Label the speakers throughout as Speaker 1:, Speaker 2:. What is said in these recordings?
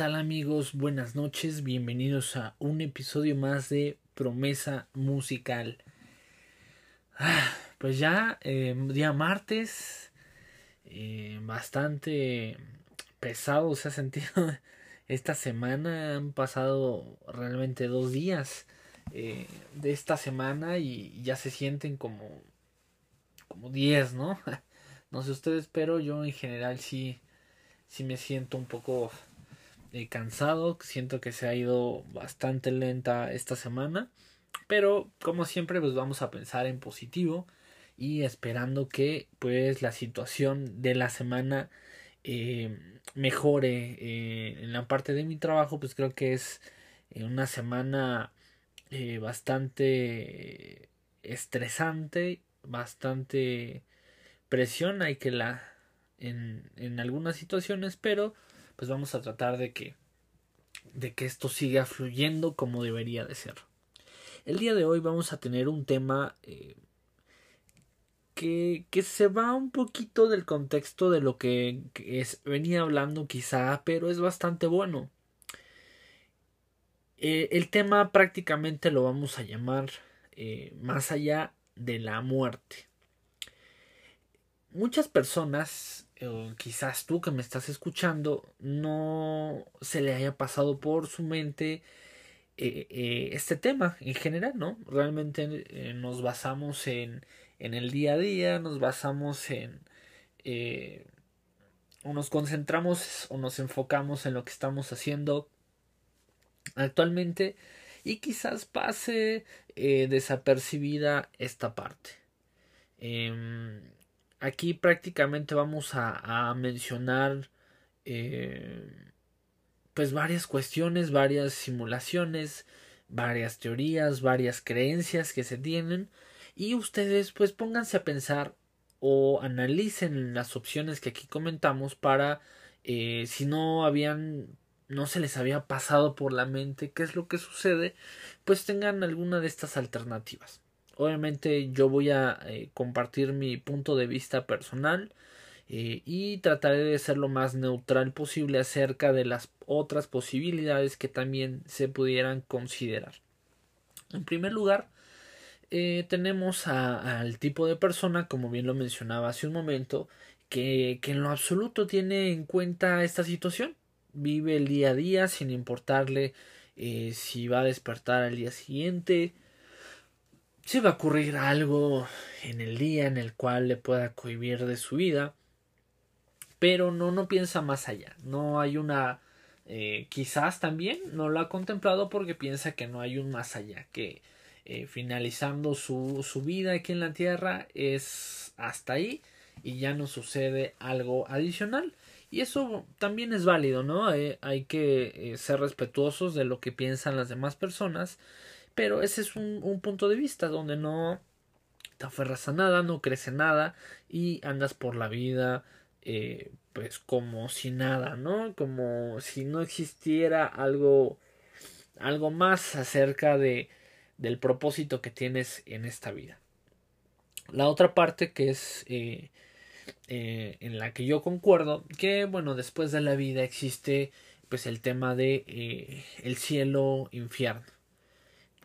Speaker 1: ¿Qué tal amigos? Buenas noches, bienvenidos a un episodio más de Promesa Musical. Ah, pues ya, eh, día martes, eh, bastante pesado se ha sentido esta semana, han pasado realmente dos días eh, de esta semana y ya se sienten como, como diez, ¿no? No sé ustedes, pero yo en general sí, sí me siento un poco eh, cansado, siento que se ha ido bastante lenta esta semana, pero como siempre pues vamos a pensar en positivo y esperando que pues la situación de la semana eh, mejore eh, en la parte de mi trabajo pues creo que es una semana bastante estresante bastante presión hay que la en, en algunas situaciones pero pues vamos a tratar de que, de que esto siga fluyendo como debería de ser. El día de hoy vamos a tener un tema eh, que, que, se va un poquito del contexto de lo que, es, venía hablando quizá, pero es bastante bueno. Eh, el tema prácticamente lo vamos a llamar eh, más allá de la muerte. Muchas personas o quizás tú que me estás escuchando no se le haya pasado por su mente eh, eh, este tema en general, ¿no? Realmente eh, nos basamos en, en, el día a día, nos basamos en... o nos concentramos o nos enfocamos en lo que estamos haciendo actualmente y quizás pase desapercibida esta parte. Em, aquí prácticamente vamos a, mencionar eh, pues varias cuestiones, varias simulaciones, varias teorías, varias creencias que se tienen. Y ustedes pues pónganse a pensar o analicen las opciones que aquí comentamos para eh, si no habían no se les había pasado por la mente qué es lo que sucede pues tengan alguna de estas alternativas Obviamente yo voy a eh, compartir mi punto de vista personal eh, y trataré de ser lo más neutral posible acerca de las otras posibilidades que también se pudieran considerar. En primer lugar, eh, tenemos al tipo de persona, como bien lo mencionaba hace un momento, que, que en lo absoluto tiene en cuenta esta situación. Vive el día a día sin importarle si va a despertar al día siguiente, se va a ocurrir algo en el día en el cual le pueda cohibir de su vida, pero no, no piensa más allá, no hay una... Eh, quizás también no lo ha contemplado porque piensa que no hay un más allá, que eh, finalizando su, su vida aquí en la tierra es hasta ahí y ya no sucede algo adicional. Y eso también es válido, ¿no? Eh, hay que ser respetuosos de lo que piensan las demás personas pero ese es un, punto de vista donde no te aferras a nada, no crece nada y andas por la vida eh, pues como si nada, ¿no? Como si no existiera algo algo más acerca de del propósito que tienes en esta vida. La otra parte que es eh, eh, en la que yo concuerdo que bueno después de la vida existe pues el tema de el cielo infierno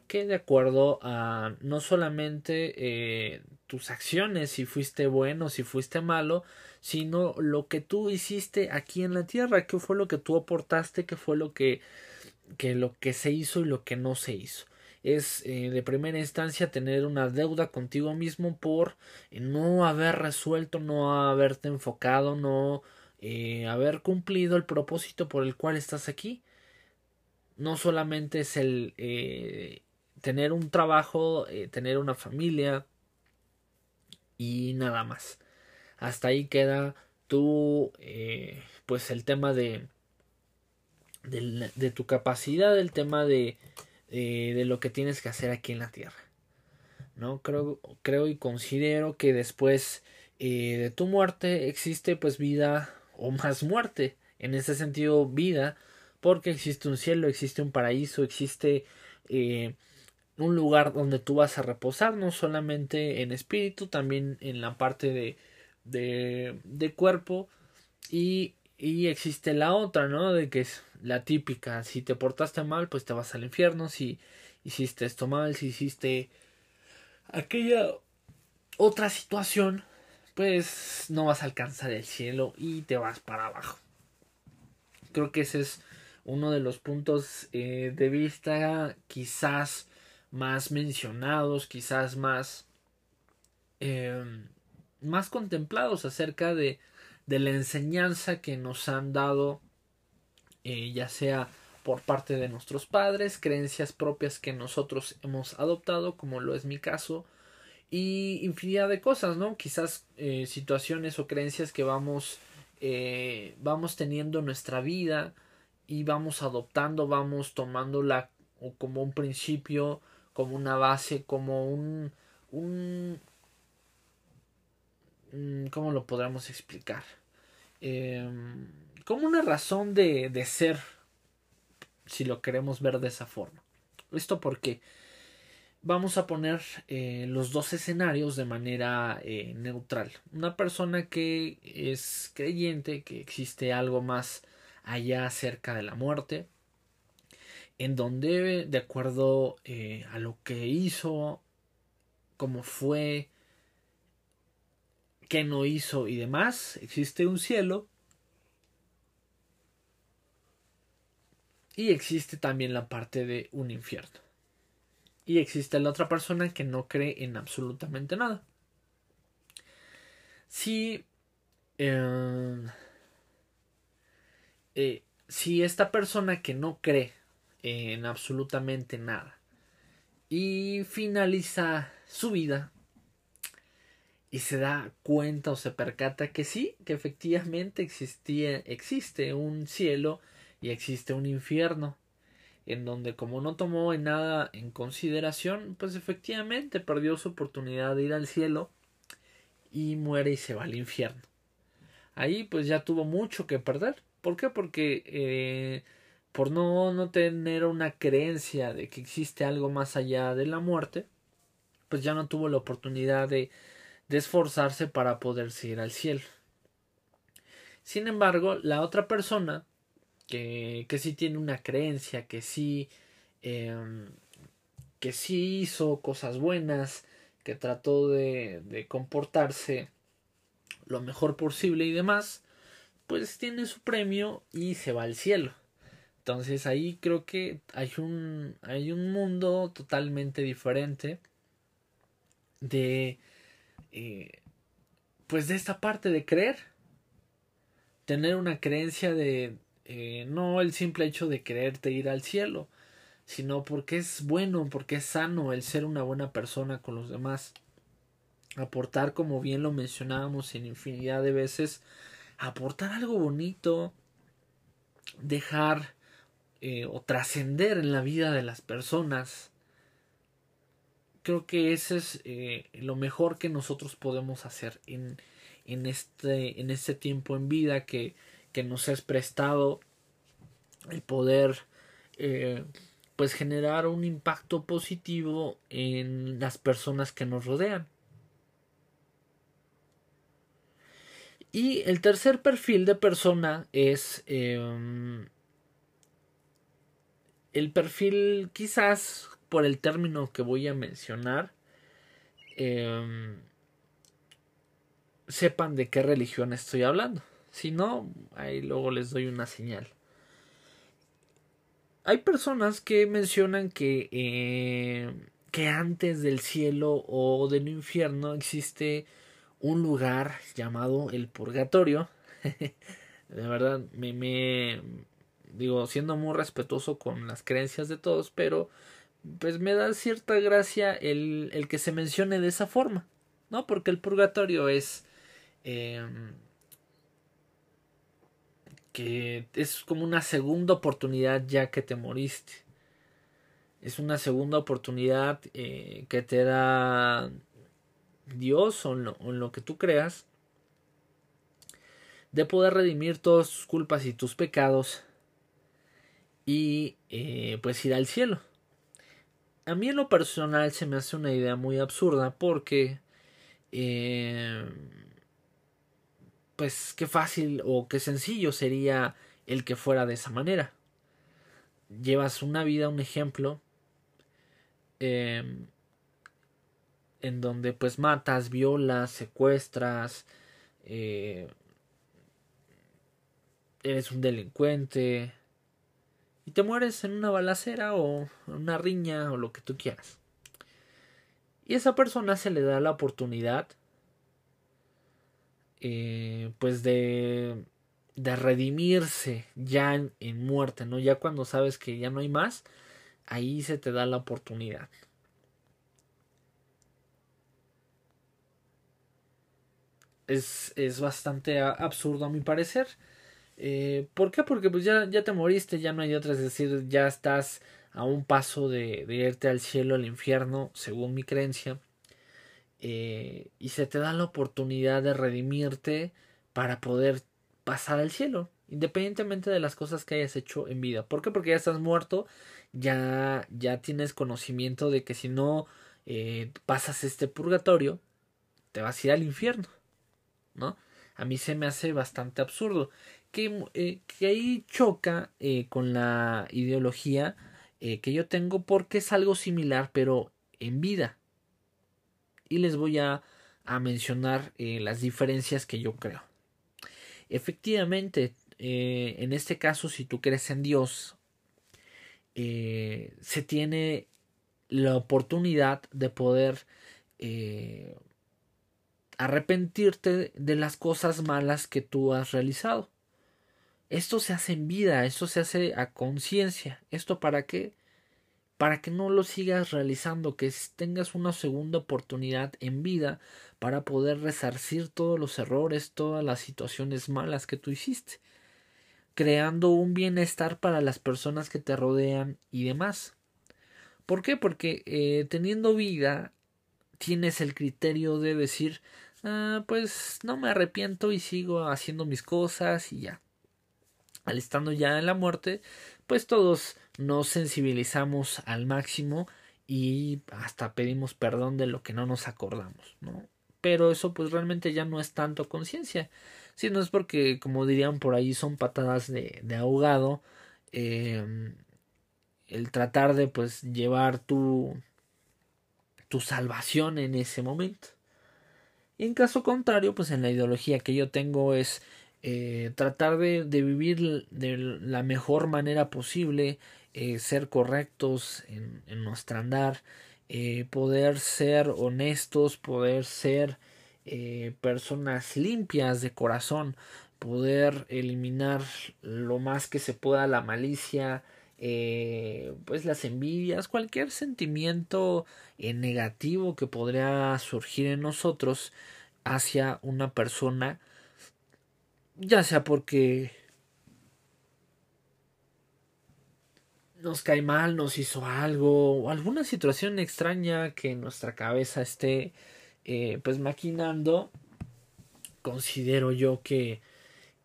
Speaker 1: que de acuerdo a no solamente eh, tus acciones, si fuiste bueno, si fuiste malo, sino lo que tú hiciste aquí en la tierra, qué fue lo que tú aportaste, qué fue lo que, que lo que se hizo y lo que no se hizo. Es eh, de primera instancia tener una deuda contigo mismo por no haber resuelto, no haberte enfocado, no eh, haber cumplido el propósito por el cual estás aquí. No solamente es el tener un trabajo, eh, tener una familia y nada más. Hasta ahí queda tu, eh, pues el tema de, de, tu capacidad, el tema de, de lo que tienes que hacer aquí en la tierra. ¿no? Creo, creo y considero que después eh, de tu muerte existe pues vida o más muerte. En ese sentido, vida, porque existe un cielo, existe un paraíso, existe un lugar donde tú vas a reposar, no solamente en espíritu, también en la parte de, de, de cuerpo y Y existe la otra, ¿no? De que es la típica, si te portaste mal, pues te vas al infierno, si hiciste esto mal, si hiciste aquella otra situación, pues no vas a alcanzar el cielo y te vas para abajo. Creo que ese es uno de los puntos eh, de vista quizás más mencionados, quizás más em, más contemplados acerca de, de, la enseñanza que nos han dado eh, ya sea por parte de nuestros padres, creencias propias que nosotros hemos adoptado, como lo es mi caso, y infinidad de cosas, ¿no? Quizás eh, situaciones o creencias que vamos, eh, vamos teniendo en nuestra vida y vamos adoptando, vamos tomándola como un principio, como una base, como un, un mm, ¿cómo lo podríamos explicar? Em, como una razón de, de ser, si lo queremos ver de esa forma. Esto porque vamos a poner eh, los dos escenarios de manera eh, neutral. Una persona que es creyente que existe algo más allá cerca de la muerte, en donde de acuerdo eh, a lo que hizo, cómo fue, qué no hizo y demás, existe un cielo. Y existe también la parte de un infierno y existe la otra persona que no cree en absolutamente nada. Si, em, eh, si esta persona que no cree en absolutamente nada y finaliza su vida y se da cuenta o se percata que sí, que efectivamente existía, existe un cielo y existe un infierno en donde como no tomó en nada en consideración, pues efectivamente perdió su oportunidad de ir al cielo y muere y se va al infierno. Ahí pues ya tuvo mucho que perder. ¿Por qué? Porque eh, por no, no tener una creencia de que existe algo más allá de la muerte, pues ya no tuvo la oportunidad de, esforzarse para poderse ir al cielo. Sin embargo, la otra persona que, que sí tiene una creencia, que sí, em, que sí hizo cosas buenas, que trató de, de comportarse lo mejor posible y demás, pues tiene su premio y se va al cielo. Entonces ahí creo que hay un, hay un mundo totalmente diferente de, eh, pues de esta parte de creer. Tener una creencia de, eh, no el simple hecho de quererte ir al cielo, sino porque es bueno, porque es sano el ser una buena persona con los demás. Aportar, como bien lo mencionábamos en infinidad de veces, aportar algo bonito, dejar eh, o trascender en la vida de las personas. Creo que ese es eh, lo mejor que nosotros podemos hacer en, en, este, en este tiempo en vida que que nos es prestado el poder eh, pues generar un impacto positivo en las personas que nos rodean. Y el tercer perfil de persona es em, el perfil quizás por el término que voy a mencionar em, sepan de qué religión estoy hablando. Si no, ahí luego les doy una señal. Hay personas que mencionan que, eh, que antes del cielo o del infierno existe un lugar llamado el purgatorio. de verdad, me digo, siendo muy respetuoso con las creencias de todos, pero pues me da cierta gracia el, el que se mencione de esa forma, ¿no? Porque el purgatorio es eh, que es como una segunda oportunidad ya que te moriste. Es una segunda oportunidad eh, que te da Dios o en, lo, que tú creas de poder redimir todas tus culpas y tus pecados y eh, pues ir al cielo. A mí en lo personal se me hace una idea muy absurda porque eh, pues qué fácil o qué sencillo sería el que fuera de esa manera. Llevas una vida, un ejemplo, em, en donde pues matas, violas, secuestras, eh, eres un delincuente y te mueres en una balacera o en una riña o lo que tú quieras. Y esa persona se le da la oportunidad eh, pues de, de redimirse ya en, en muerte, ¿no? Ya cuando sabes que ya no hay más, ahí se te da la oportunidad. Es, es, bastante absurdo a mi parecer. Eh, ¿Por qué? Porque pues ya, ya te moriste, ya no hay otra, es decir, ya estás a un paso de, de irte al cielo, al infierno, según mi creencia. Eh, y se te da la oportunidad de redimirte para poder pasar al cielo, independientemente de las cosas que hayas hecho en vida. ¿Por qué? Porque ya estás muerto, ya, ya tienes conocimiento de que si no eh, pasas este purgatorio, te vas a ir al infierno, ¿no? A mí se me hace bastante absurdo. Que, eh, que ahí choca con la ideología que yo tengo porque es algo similar, pero en vida y les voy a, a mencionar eh, las diferencias que yo creo. Efectivamente, eh, en este caso, si tú crees en Dios, eh, se tiene la oportunidad de poder arrepentirte de las cosas malas que tú has realizado. Esto se hace en vida, esto se hace a conciencia. ¿Esto para qué? para que no lo sigas realizando, que tengas una segunda oportunidad en vida para poder resarcir todos los errores, todas las situaciones malas que tú hiciste, creando un bienestar para las personas que te rodean y demás. ¿Por qué? Porque eh, teniendo vida tienes el criterio de decir, ah, pues no me arrepiento y sigo haciendo mis cosas y ya. Al estando ya en la muerte, pues todos nos sensibilizamos al máximo y hasta pedimos perdón de lo que no nos acordamos, ¿no? Pero eso pues realmente ya no es tanto conciencia, sino es porque, como dirían por ahí, son patadas de, ahogado, em, el tratar de pues llevar tu, tu salvación en ese momento. Y en caso contrario, pues en la ideología que yo tengo es eh, tratar de, vivir de la mejor manera posible, eh, ser correctos en, nuestro andar, eh, poder ser honestos, poder ser personas limpias de corazón, poder eliminar lo más que se pueda la malicia, pues las envidias, cualquier sentimiento negativo que podría surgir en nosotros hacia una persona ya sea porque nos cae mal, nos hizo algo, o alguna situación extraña que nuestra cabeza esté eh, pues maquinando, considero yo que,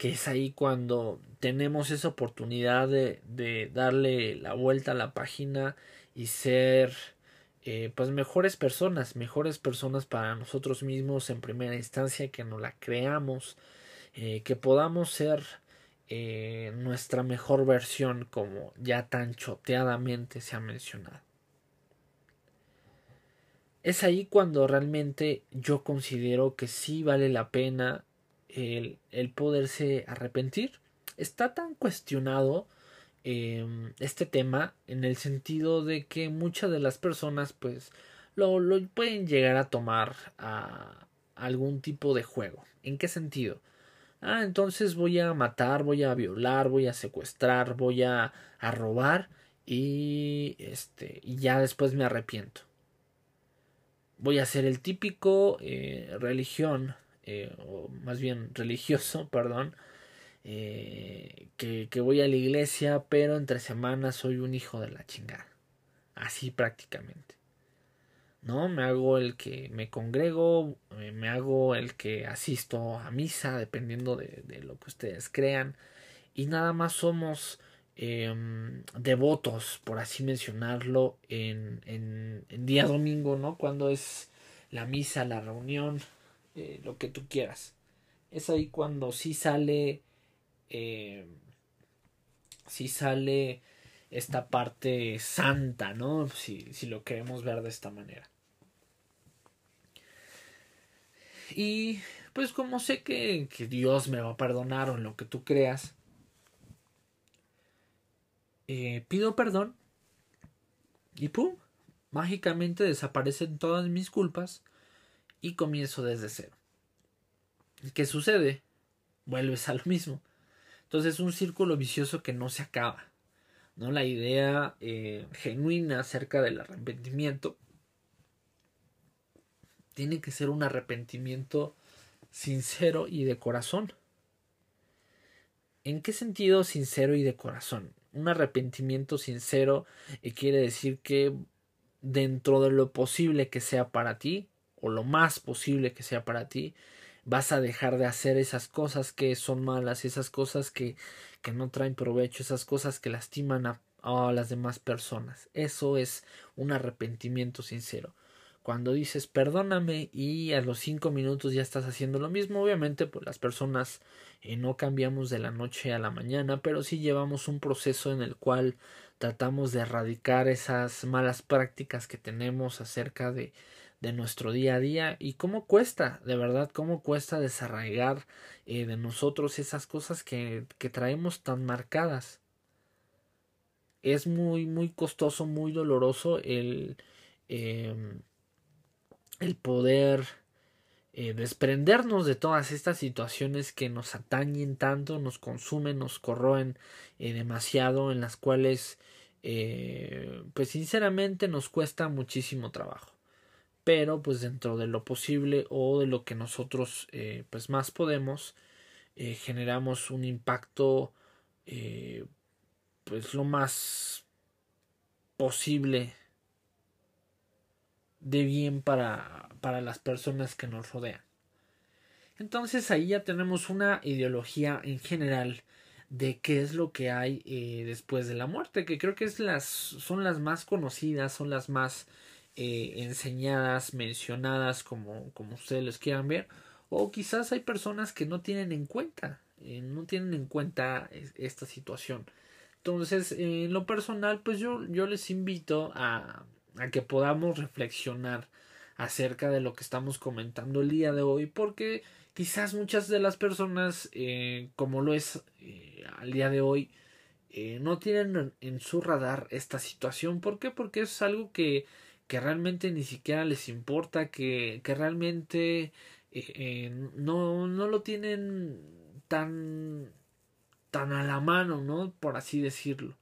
Speaker 1: que es ahí cuando tenemos esa oportunidad de, darle la vuelta a la página y ser eh, pues mejores personas, mejores personas para nosotros mismos en primera instancia, que nos la creamos, eh, que podamos ser eh, nuestra mejor versión como ya tan choteadamente se ha mencionado. Es ahí cuando realmente yo considero que sí vale la pena el, poderse arrepentir. Está tan cuestionado em, este tema en el sentido de que muchas de las personas pues lo, lo pueden llegar a tomar a algún tipo de juego. ¿En qué sentido? ah, entonces voy a matar, voy a violar, voy a secuestrar, voy a, a robar y este y ya después me arrepiento. Voy a ser el típico eh, religión, eh, o más bien religioso, perdón, eh, que, que voy a la iglesia, pero entre semanas soy un hijo de la chingada. Así prácticamente. ¿no? Me hago el que me congrego, eh, me hago el que asisto a misa, dependiendo de, de lo que ustedes crean, y nada más somos em, devotos, por así mencionarlo, en, en, en, día domingo, ¿no? Cuando es la misa, la reunión, eh, lo que tú quieras. es ahí cuando sí sale, eh, sí sale esta parte santa, ¿no? Si, si lo queremos ver de esta manera. Y pues como sé que, que, Dios me va a perdonar o en lo que tú creas, eh, pido perdón y ¡pum! Mágicamente desaparecen todas mis culpas y comienzo desde cero. ¿Qué sucede? Vuelves a lo mismo. Entonces es un círculo vicioso que no se acaba. ¿no? La idea eh, genuina acerca del arrepentimiento tiene que ser un arrepentimiento sincero y de corazón. ¿En qué sentido sincero y de corazón? Un arrepentimiento sincero eh, quiere decir que dentro de lo posible que sea para ti, o lo más posible que sea para ti, vas a dejar de hacer esas cosas que son malas, esas cosas que, que no traen provecho, esas cosas que lastiman a, a las demás personas. Eso es un arrepentimiento sincero cuando dices perdóname y a los cinco minutos ya estás haciendo lo mismo, obviamente pues las personas eh, no cambiamos de la noche a la mañana, pero sí llevamos un proceso en el cual tratamos de erradicar esas malas prácticas que tenemos acerca de, de nuestro día a día y cómo cuesta, de verdad, cómo cuesta desarraigar eh, de nosotros esas cosas que, que traemos tan marcadas. Es muy, muy costoso, muy doloroso el... Eh, el poder eh, desprendernos de todas estas situaciones que nos atañen tanto, nos consumen, nos corroen eh, demasiado, en las cuales, pues sinceramente nos cuesta muchísimo trabajo. Pero pues dentro de lo posible o de lo que nosotros pues más podemos, generamos un impacto pues lo más posible de bien para, para las personas que nos rodean. Entonces ahí ya tenemos una ideología en general de qué es lo que hay eh, después de la muerte, que creo que es las, son las más conocidas, son las más eh, enseñadas, mencionadas, como, como ustedes les quieran ver, o quizás hay personas que no tienen en cuenta, eh, no tienen en cuenta esta situación. Entonces, en lo personal, pues yo, yo les invito a, a que podamos reflexionar acerca de lo que estamos comentando el día de hoy porque quizás muchas de las personas eh, como lo es al día de hoy no tienen en su radar esta situación ¿por qué? porque es algo que, que realmente ni siquiera les importa que, que realmente no, no lo tienen tan tan a la mano no por así decirlo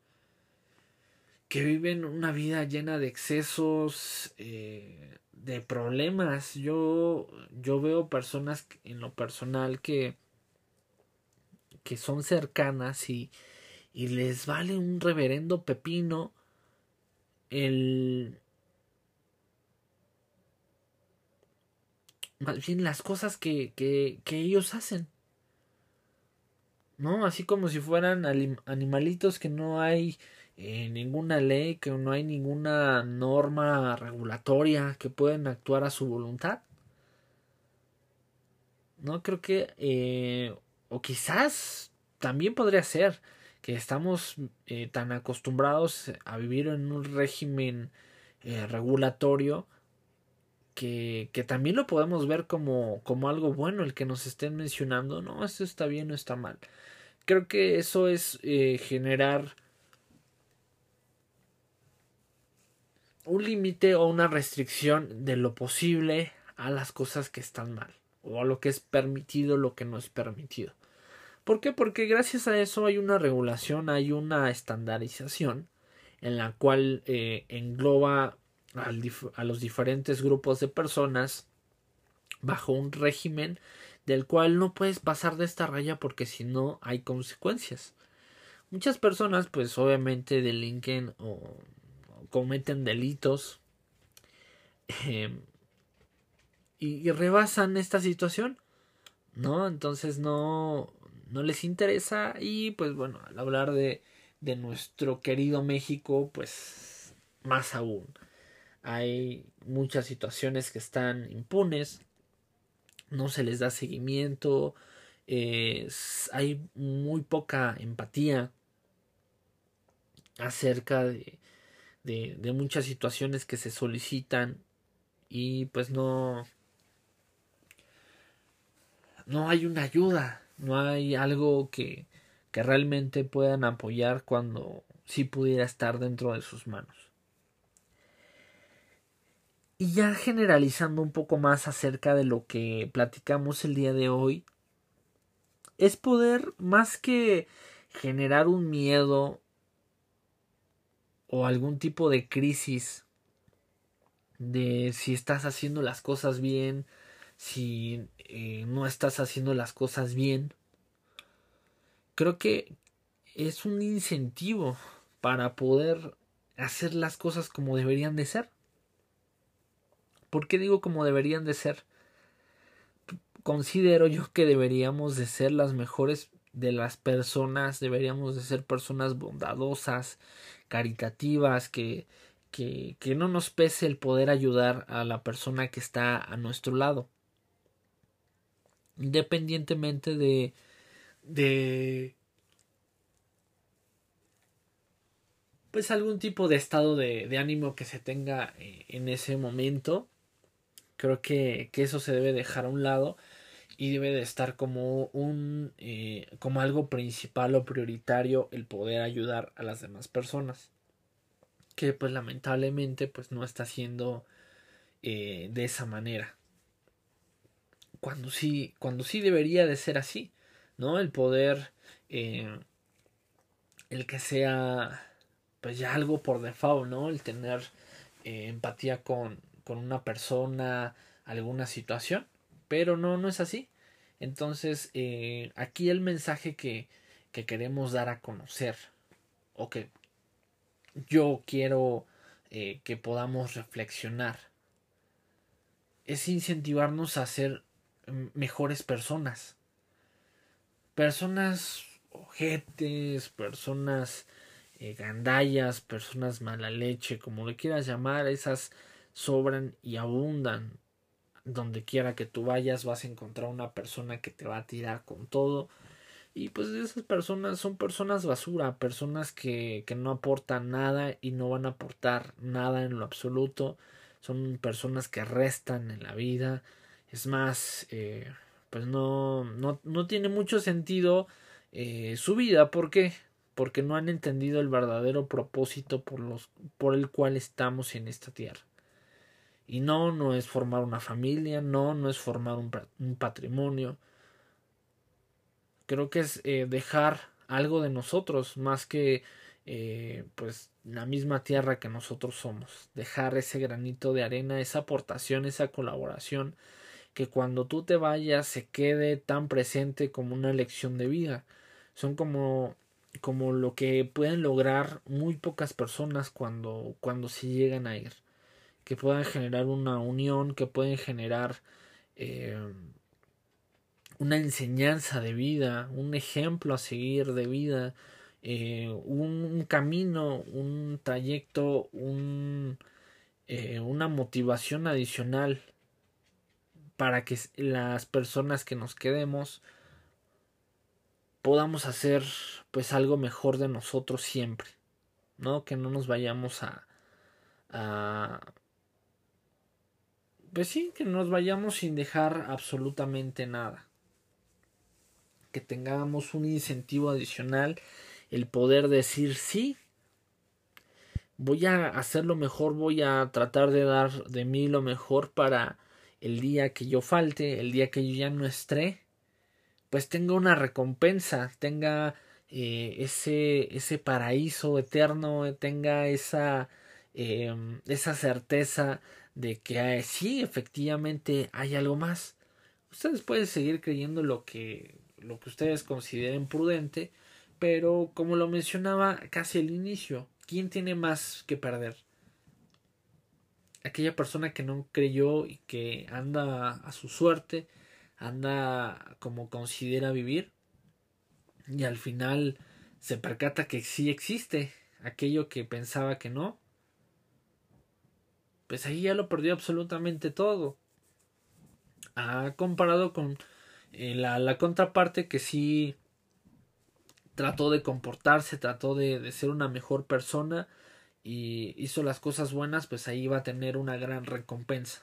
Speaker 1: que viven una vida llena de excesos, eh, de problemas. Yo, yo veo personas en lo personal que, que son cercanas y, y les vale un reverendo pepino el... Más bien las cosas que, que, que ellos hacen. ¿No? Así como si fueran animalitos que no hay eh, ninguna ley, que no hay ninguna norma regulatoria que pueden actuar a su voluntad. No creo que, eh, o quizás también podría ser que estamos eh, tan acostumbrados a vivir en un régimen regulatorio que, también lo podemos ver como, como algo bueno el que nos estén mencionando, no, esto está bien o está mal. Creo que eso es generar un límite o una restricción de lo posible a las cosas que están mal o a lo que es permitido, lo que no es permitido. ¿Por qué? Porque gracias a eso hay una regulación, hay una estandarización en la cual eh, engloba a los diferentes grupos de personas bajo un régimen del cual no puedes pasar de esta raya porque si no hay consecuencias. Muchas personas pues obviamente delinquen o cometen delitos em, y, rebasan esta situación, ¿no? Entonces no, no les interesa y pues bueno, al hablar de, de nuestro querido México, pues más aún. Hay muchas situaciones que están impunes, no se les da seguimiento, hay muy poca empatía acerca de, de, de muchas situaciones que se solicitan y pues no no hay una ayuda no hay algo que, que realmente puedan apoyar cuando sí pudiera estar dentro de sus manos. Y ya generalizando un poco más acerca de lo que platicamos el día de hoy, es poder más que generar un miedo o algún tipo de crisis de si estás haciendo las cosas bien, si eh, no estás haciendo las cosas bien. Creo que es un incentivo para poder hacer las cosas como deberían de ser. ¿Por qué digo como deberían de ser? Considero yo que deberíamos de ser las mejores de las personas, deberíamos de ser personas bondadosas, caritativas, que, que, que no nos pese el poder ayudar a la persona que está a nuestro lado independientemente de de pues algún tipo de estado de, de ánimo que se tenga eh, en ese momento creo que, que, eso se debe dejar a un lado y debe de estar como un eh, como algo principal o prioritario el poder ayudar a las demás personas que pues lamentablemente pues no está siendo eh, de esa manera cuando sí, cuando sí debería de ser así, ¿no? El poder, eh, el que sea, pues ya algo por default, ¿no? El tener empatía con, con una persona, alguna situación, pero no, no es así. Entonces, eh, aquí el mensaje que, que queremos dar a conocer, o que yo quiero que podamos reflexionar, es incentivarnos a hacer mejores personas. Personas ojetes, personas eh, gandallas, personas mala leche, como le quieras llamar, esas sobran y abundan. Donde quiera que tú vayas vas a encontrar una persona que te va a tirar con todo. Y pues esas personas son personas basura, personas que, que no aportan nada y no van a aportar nada en lo absoluto. Son personas que restan en la vida, es más, eh, pues no, no, no, tiene mucho sentido eh, su vida. ¿Por qué? Porque no han entendido el verdadero propósito por, los, por el cual estamos en esta tierra. Y no, no es formar una familia, no, no es formar un, un patrimonio. Creo que es eh, dejar algo de nosotros más que eh, pues la misma tierra que nosotros somos. Dejar ese granito de arena, esa aportación, esa colaboración que cuando tú te vayas se quede tan presente como una lección de vida. Son como como lo que pueden lograr muy pocas personas cuando cuando se llegan a ir que puedan generar una unión que pueden generar eh, una enseñanza de vida un ejemplo a seguir de vida eh, un, camino un trayecto eh, una motivación adicional para que las personas que nos quedemos podamos hacer pues algo mejor de nosotros siempre, ¿no? Que no nos vayamos a, a pues sí, que nos vayamos sin dejar absolutamente nada. Que tengamos un incentivo adicional, el poder decir sí, voy a hacer lo mejor, voy a tratar de dar de mí lo mejor para el día que yo falte, el día que yo ya no esté, pues tenga una recompensa, tenga eh, ese, ese paraíso eterno, tenga esa, eh, esa certeza de que sí, efectivamente hay algo más. Ustedes pueden seguir creyendo lo que, lo que ustedes consideren prudente, pero como lo mencionaba casi al inicio, ¿quién tiene más que perder? aquella persona que no creyó y que anda a su suerte, anda como considera vivir y al final se percata que sí existe aquello que pensaba que no, pues ahí ya lo perdió absolutamente todo. Ha comparado con Eh, la, la, contraparte que sí trató de comportarse, trató de, de, ser una mejor persona y hizo las cosas buenas, pues ahí va a tener una gran recompensa.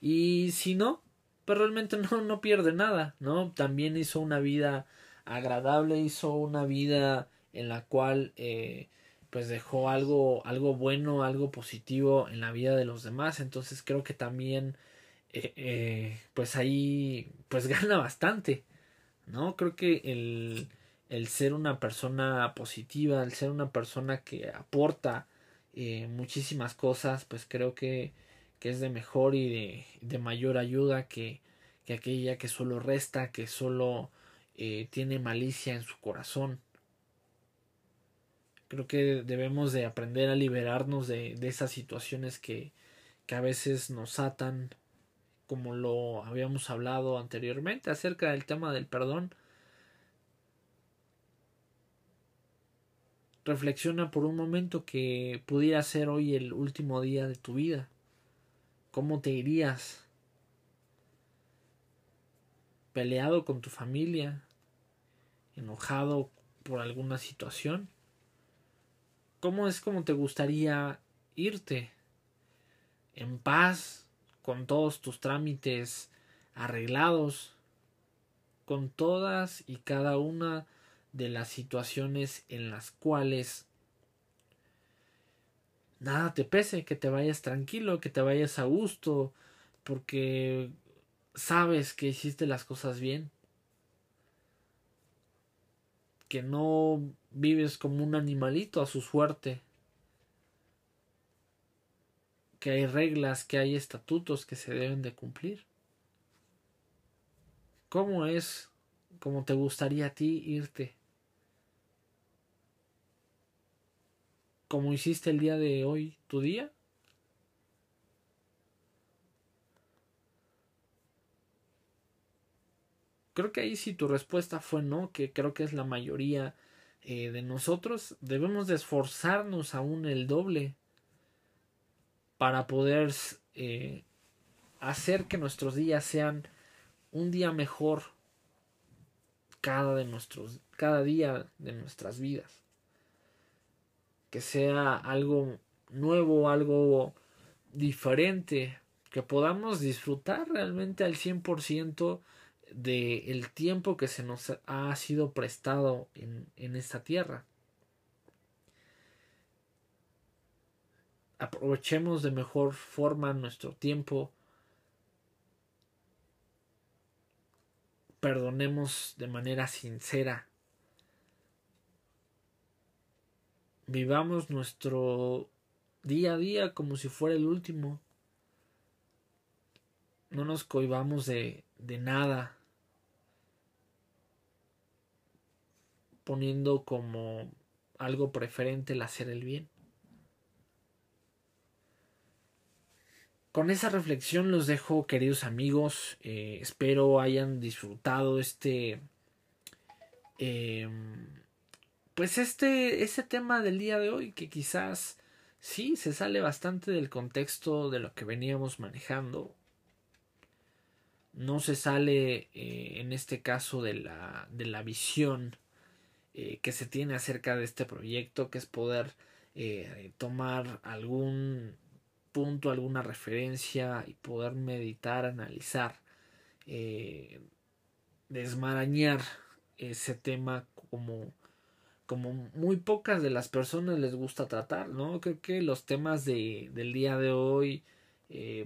Speaker 1: Y si no, pues realmente no, no pierde nada, ¿no? También hizo una vida agradable, hizo una vida en la cual eh, pues dejó algo, algo bueno, algo positivo en la vida de los demás. Entonces creo que también eh, eh, pues ahí pues gana bastante. ¿No? Creo que el, el ser una persona positiva, el ser una persona que aporta muchísimas cosas, pues creo que, que es de mejor y de, de mayor ayuda que, que aquella que solo resta, que solo tiene malicia en su corazón. Creo que debemos de aprender a liberarnos de, de esas situaciones que, que a veces nos atan, como lo habíamos hablado anteriormente acerca del tema del perdón. Reflexiona por un momento que pudiera ser hoy el último día de tu vida. ¿Cómo te irías? ¿Peleado con tu familia? ¿Enojado por alguna situación? ¿Cómo es como te gustaría irte? En paz, con todos tus trámites arreglados, con todas y cada una de las situaciones en las cuales nada te pese, que te vayas tranquilo, que te vayas a gusto, porque sabes que hiciste las cosas bien, que no vives como un animalito a su suerte, que hay reglas, que hay estatutos que se deben de cumplir. ¿Cómo es como te gustaría a ti irte? ¿Cómo hiciste el día de hoy tu día? Creo que ahí si tu respuesta fue no, que creo que es la mayoría eh, de nosotros, debemos de esforzarnos aún el doble para poder eh, hacer que nuestros días sean un día mejor cada de nuestros cada día de nuestras vidas. Que sea algo nuevo algo diferente que podamos disfrutar realmente al 100% de el tiempo que se nos ha sido prestado en, en esta tierra. Aprovechemos de mejor forma nuestro tiempo. Perdonemos de manera sincera. Vivamos nuestro día a día como si fuera el último. No nos cohibamos de, de nada. Poniendo como algo preferente el hacer el bien. Con esa reflexión los dejo, queridos amigos. Eh, espero hayan disfrutado este. Em, pues este, este tema del día de hoy, que quizás sí se sale bastante del contexto de lo que veníamos manejando. No se sale eh, en este caso de la, de la visión eh, que se tiene acerca de este proyecto, que es poder eh, tomar algún punto, alguna referencia y poder meditar, analizar, eh, desmarañar ese tema como como muy pocas de las personas les gusta tratar, ¿no? Creo que los temas de, del día de hoy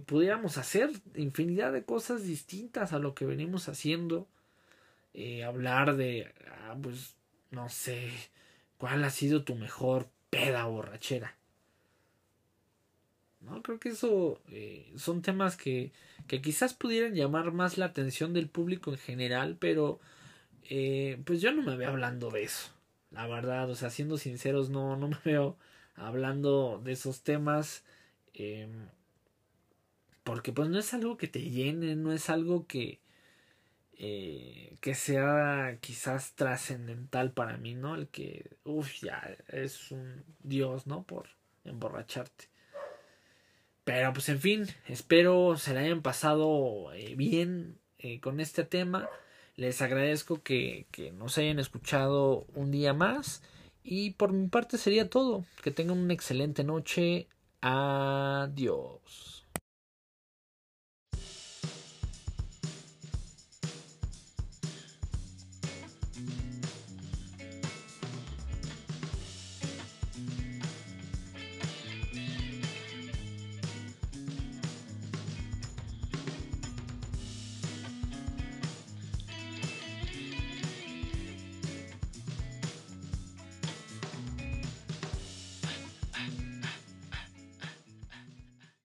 Speaker 1: pudiéramos hacer infinidad de cosas distintas a lo que venimos haciendo. hablar de, ah, pues, no sé, ¿cuál ha sido tu mejor peda borrachera? No, creo que eso eh, son temas que, que quizás pudieran llamar más la atención del público en general, pero eh, pues yo no me veo hablando de eso, la verdad, o sea, siendo sinceros, no, no me veo hablando de esos temas, eh, porque pues no es algo que te llene, no es algo que, eh, que sea quizás trascendental para mí, ¿no? El que, uff, ya es un dios, ¿no? Por emborracharte. Pero pues en fin, espero se la hayan pasado eh, bien eh, con este tema. Les agradezco que, que nos hayan escuchado un día más. Y por mi parte sería todo. Que tengan una excelente noche. Adiós.